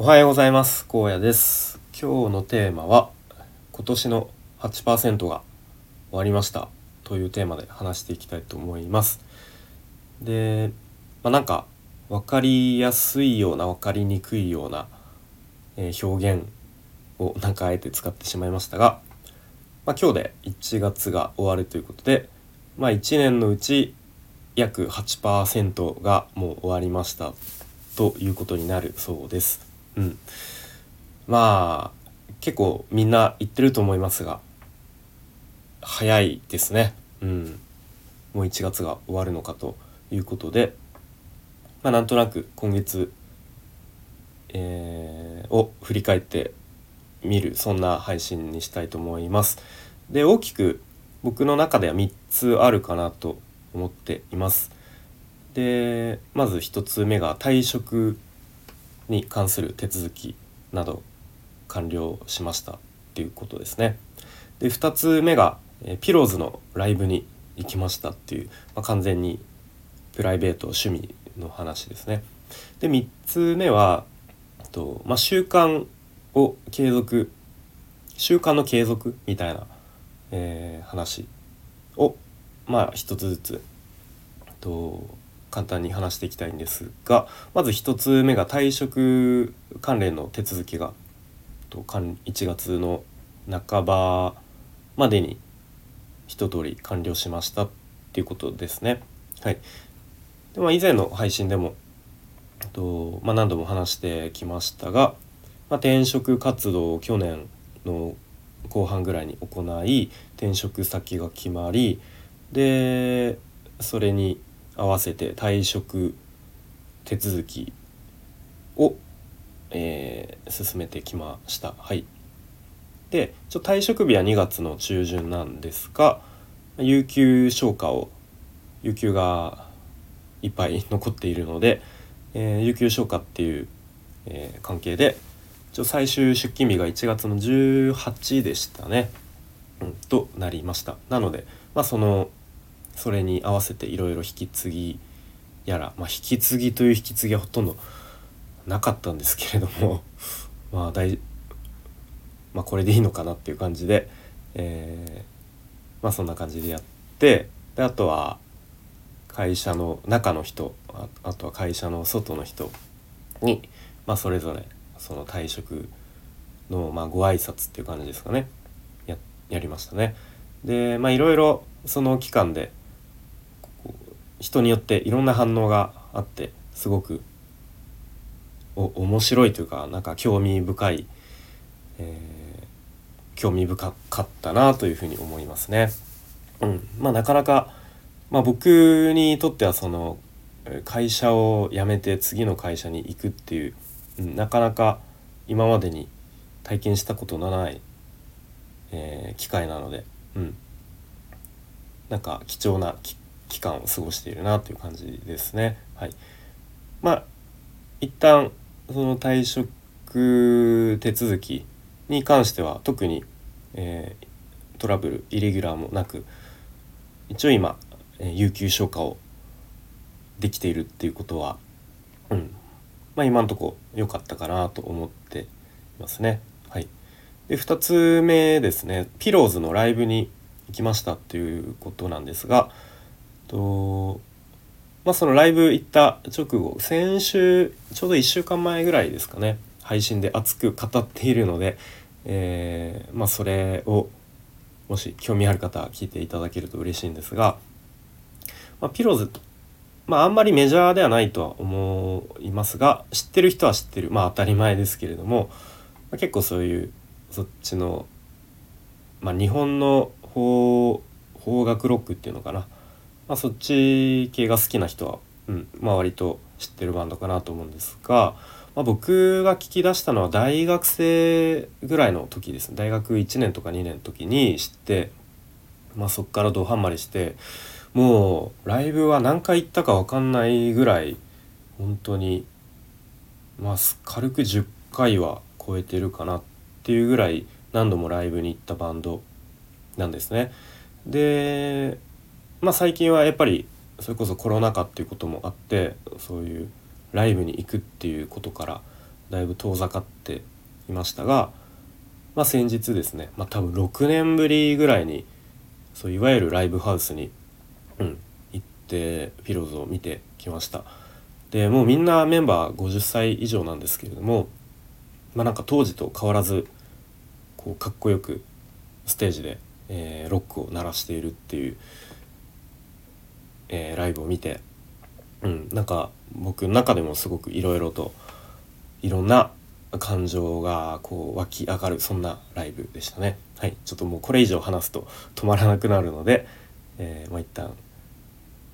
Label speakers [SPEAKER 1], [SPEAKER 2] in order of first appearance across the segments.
[SPEAKER 1] おはようございます。高野です。今日のテーマは今年の8%が終わりました。というテーマで話していきたいと思います。で、まあ、なんか分かりやすいような分かりにくいような、え、表現をなんかあえて使ってしまいましたが、まあ、今日で1月が終わるということで、まあ、1年のうち約8%がもう終わりました。ということになるそうです。うん、まあ結構みんな言ってると思いますが早いですね。うん、もう1月が終わるのかということで、まあ、なんとなく今月、えー、を振り返ってみるそんな配信にしたいと思います。で大きく僕の中では3つあるかなと思っています。でまず1つ目が退職に関する手続きなど完了しましたっていうことですね。で2つ目が、えピローズのライブに行きましたっていう、まあ、完全にプライベート趣味の話ですね。で3つ目はと、まあ、習慣を継続習慣の継続みたいな、えー、話をまあ一つずつと簡単に話していきたいんですがまず1つ目が退職関連の手続きが1月の半ばまでに一通り完了しましたっていうことですね。はい、でまあ、以前の配信でもと、まあ、何度も話してきましたが、まあ、転職活動を去年の後半ぐらいに行い転職先が決まりでそれに合わせて退職手続きを、えー、進めてきました。はい、でちょ退職日は2月の中旬なんですが有給消化を有給がいっぱい残っているので、えー、有給消化っていう、えー、関係でちょ最終出勤日が1月の18でしたね、うん、となりました。なので、まあ、そのそれに合わせていろいろ引き継ぎやら、まあ、引き継ぎという引き継ぎはほとんどなかったんですけれども まあ大、まあ、これでいいのかなっていう感じで、えー、まあそんな感じでやってであとは会社の中の人あとは会社の外の人に、まあ、それぞれその退職の、まあ、ご挨拶っていう感じですかねややりましたね。でまあいろいろその期間で人によっていろんな反応があってすごくお面白いというかなんか興味深い、えー、興味深かったなというふうに思いますね。うん、まあなかなか、まあ、僕にとってはその会社を辞めて次の会社に行くっていう、うん、なかなか今までに体験したことのない、えー、機会なので、うん、なんか貴重な期間を過ごしているなという感じですね。はい、まあ一旦その退職手続きに関しては特に、えー、トラブルイレギュラーもなく一応今、え、有給消化をできているっていうことは、うんまあ、今のとこ良かったかなと思っていますね。はい、で2つ目ですねピローズのライブに行きましたっていうことなんですがとまあそのライブ行った直後先週ちょうど1週間前ぐらいですかね配信で熱く語っているので、えー、まあそれをもし興味ある方は聞いていただけると嬉しいんですが、まあ、ピローズまああんまりメジャーではないとは思いますが知ってる人は知ってる。まあ当たり前ですけれども、まあ、結構そういうそっちの、まあ、日本の邦邦楽ロックっていうのかなまあ、そっち系が好きな人は、うんまあ、割と知ってるバンドかなと思うんですが、まあ、僕が聞き出したのは大学生ぐらいの時ですね大学1年とか2年の時に知って、まあ、そっからドハンマリしてもうライブは何回行ったか分かんないぐらい本当にまあ軽く10回は超えてるかなっていうぐらい何度もライブに行ったバンドなんですね。でまあ最近はやっぱりそれこそコロナ禍っていうこともあってそういうライブに行くっていうことから、だいぶ遠ざかっていましたが、まあ、先日ですね、まあ、多分6年ぶりぐらいにそういわゆるライブハウスに、うん、行ってピローズを見てきました。でもうみんなメンバー50歳以上なんですけれどもまあなんか当時と変わらずこうかっこよくステージで、えー、ロックを鳴らしているっていう、えー、ライブを見て、うん、なんか僕の中でもすごくいろいろといろんな感情がこう湧き上がるそんなライブでしたね。はい、ちょっともうこれ以上話すと止まらなくなるので、えー、まあ、一旦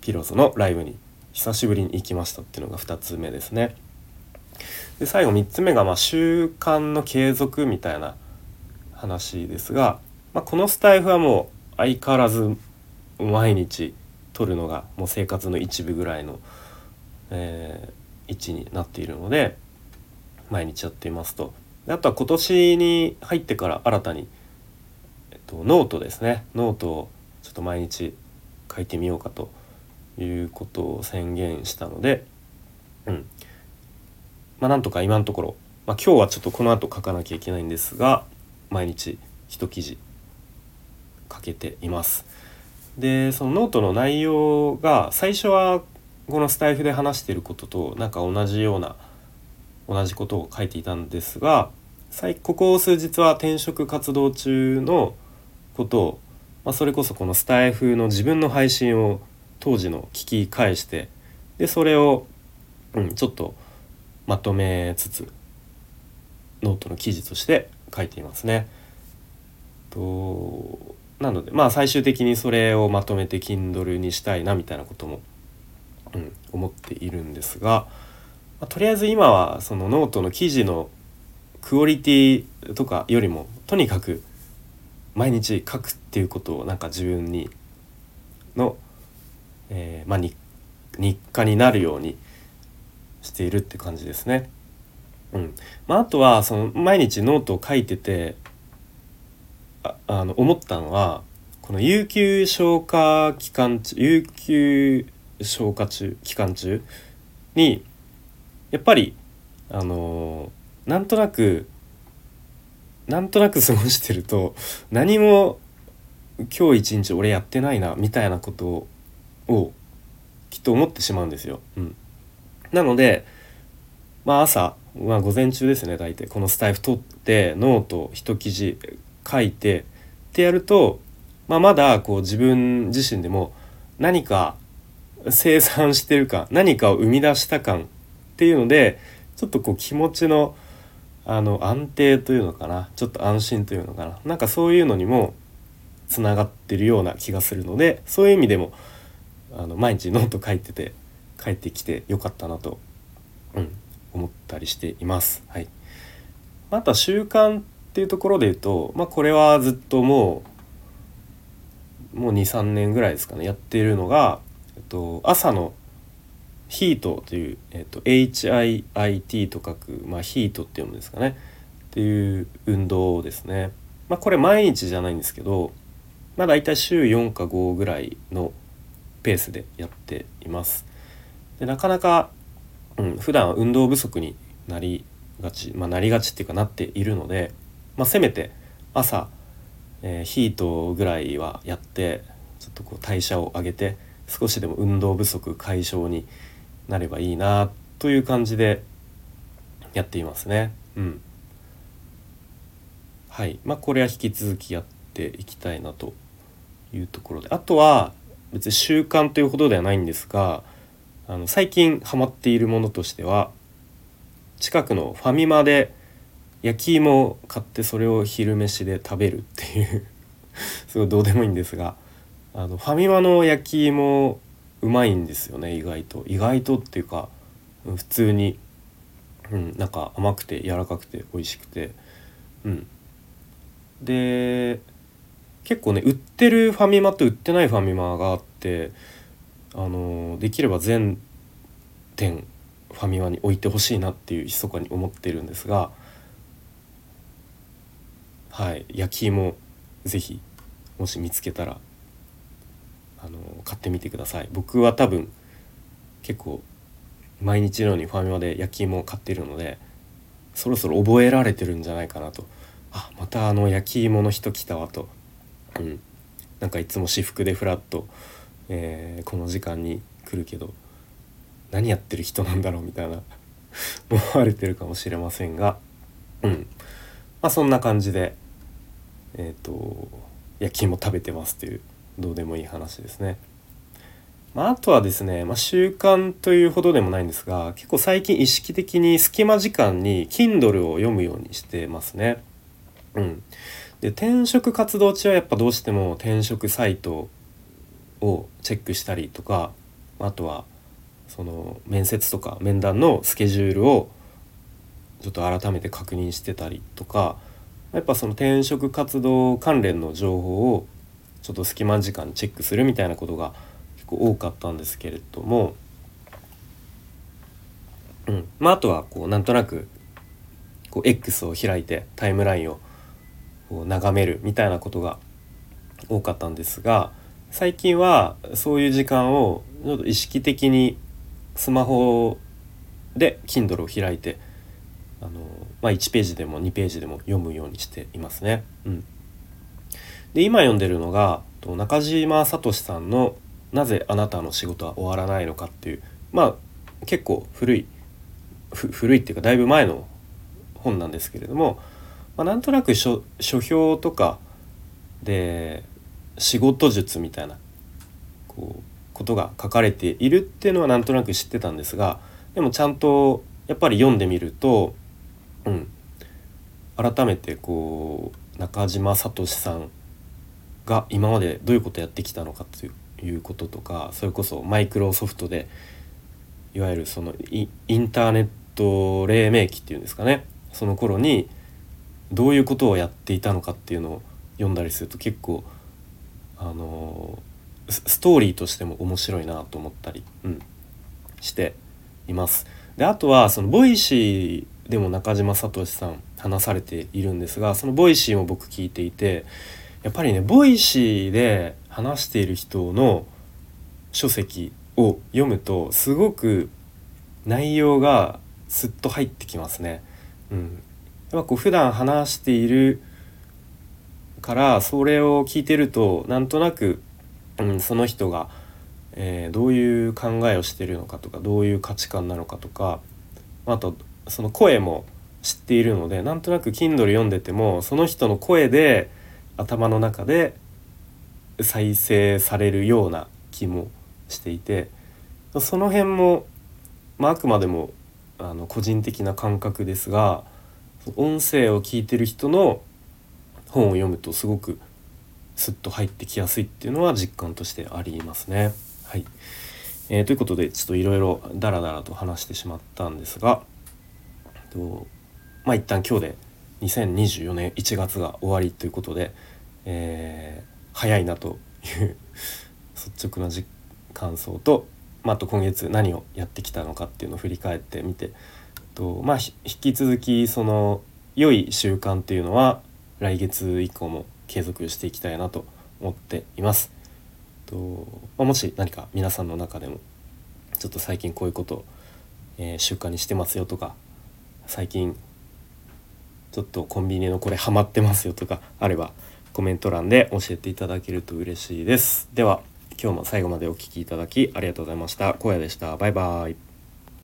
[SPEAKER 1] ピローズのライブに久しぶりに行きましたっていうのが2つ目ですね。で最後3つ目がまあ習慣の継続みたいな話ですが、まあ、このスタイフはもう相変わらず毎日撮るのがもう生活の一部ぐらいの、えー、位置になっているので毎日やっていますと。であとは今年に入ってから新たに、えっと、ノートですねノートをちょっと毎日書いてみようかということを宣言したので、うんまあ、なんとか今のところ、まあ、今日はちょっとこの後書かなきゃいけないんですが毎日一記事書けています。でそのノートの内容が最初はこのスタイフで話してることとなんか同じような同じことを書いていたんですがここ数日は転職活動中のことを、まあ、それこそこのスタイフの自分の配信を当時の聞き返してでそれを、うん、ちょっとまとめつつノートの記事として書いていますね。となのでまあ最終的にそれをまとめて Kindle にしたいなみたいなことも、うん、思っているんですが、まあ、とりあえず今はそのノートの記事のクオリティとかよりもとにかく毎日書くっていうことをなんか自分にの、えー、まあ、日課になるようにしているって感じですね。うんまあ、あとはその毎日ノートを書いててああの思ったのはこの有給消化期間中有給消化中期間中にやっぱりあのー、なんとなくなんとなく過ごしてると何も今日一日俺やってないなみたいなことをきっと思ってしまうんですよ。うん、なのでまあ朝、まあ、午前中ですね大体このスタイフ取ってノート一記事書いてってやると、まあ、まだこう自分自身でも何か生産してる感何かを生み出した感っていうのでちょっとこう気持ちのあの安定というのかなちょっと安心というのかななんかそういうのにもつながってるような気がするのでそういう意味でもあの毎日ノート書いてて帰ってきてよかったなと、うん、思ったりしています。はい、あとは習慣っっていうところで言うと、まあ、これはずっともうもう23年ぐらいですかねやっているのが、えっと、朝のヒートという、えっと、HIIT と書く、まあ、ヒートって読むんですかねっていう運動ですね。まあ、これ毎日じゃないんですけど、まあ、大体週4か5ぐらいのペースでやっています。でなかなか、うん、普段は運動不足になりがち、まあ、なりがちっていうかなっているので、まあ、せめて朝、えー、ヒートぐらいはやってちょっとこう代謝を上げて少しでも運動不足解消になればいいなという感じでやっていますね。うん。はい。まあこれは引き続きやっていきたいなというところで。あとは別に習慣というほどではないんですが、あの最近ハマっているものとしては近くのファミマで焼き芋を買ってそれを昼飯で食べるっていう すごいどうでもいいんですがあのファミマの焼き芋うまいんですよね意外と。意外とっていうか普通に、うん、なんか甘くて柔らかくて美味しくて。うん。で結構ね売ってるファミマと売ってないファミマがあってあのできれば全店ファミマに置いてほしいなっていう密かに思ってるんですがはい。焼き芋是非もし見つけたらあの買ってみてください。僕は多分結構毎日のようにファミマで焼き芋を買っているのでそろそろ覚えられてるんじゃないかなと。あまたあの焼き芋の人来たわと、うん、なんかいつも私服でフラッと、えー、この時間に来るけど何やってる人なんだろうみたいな 思われてるかもしれませんが、うん。まあ、そんな感じでえっ、ー、と焼き芋食べてますというどうでもいい話ですね。まあ、あとはですね、まあ、習慣というほどでもないんですが結構最近意識的に隙間時間に Kindle を読むようにしてますね。うん、で転職活動中はやっぱどうしても転職サイトをチェックしたりとかあとはその面接とか面談のスケジュールをちょっと改めて確認してたりとかやっぱその転職活動関連の情報をちょっと隙間時間チェックするみたいなことが結構多かったんですけれども、うん。まあ、あとはこうなんとなくこう X を開いてタイムラインをこう眺めるみたいなことが多かったんですが最近はそういう時間をちょっと意識的にスマホで Kindle を開いてあの、まあ、1ページでも2ページでも読むようにしていますね。うん、で今読んでるのが中島聡さんの「なぜあなたの仕事は終わらないのか」っていうまあ結構古い古いっていうかだいぶ前の本なんですけれども、まあ、なんとなく書書評とかで仕事術みたいなこうことが書かれているっていうのはなんとなく知ってたんですがでもちゃんとやっぱり読んでみると、うん、改めてこう中島聡さんが今までどういうことやってきたのかということとかそれこそマイクロソフトでいわゆるそのインターネット黎明期っていうんですかねその頃にどういうことをやっていたのかっていうのを読んだりすると結構あのストーリーとしても面白いなと思ったり、うん、しています。であとはその Voicy でも中島聡さん話されているんですがその Voicy も僕聞いていてやっぱりね Voicy で話している人の書籍を読むとすごく内容がすっと入ってきますね。うん、やっぱこう普段話しているからそれを聞いてるとなんとなくうん、その人が、えー、どういう考えをしてるのかとかどういう価値観なのかとかあとその声も知っているのでなんとなく Kindle 読んでてもその人の声で頭の中で再生されるような気もしていてその辺も、まあ、あくまでもあの個人的な感覚ですが音声を聞いてる人の本を読むとすごくスッと入ってきやすいっていうのは実感としてありますね。はい、えー、ということでちょっといろいろダラダラと話してしまったんですがとまあ一旦今日で2024年1月が終わりということで、えー、早いなという 率直な感想と、まあ、と今月何をやってきたのかっていうのを振り返ってみてと、まあ、引き続きその良い習慣っていうのは来月以降も継続していきたいなと思っています。とまあ、もし何か皆さんの中でもちょっと最近こういうこと、えー、習慣にしてますよとか最近ちょっとコンビニのこれハマってますよとかあればコメント欄で教えていただけると嬉しいです。では今日も最後までお聴きいただきありがとうございました。荒野でした。バイバイ。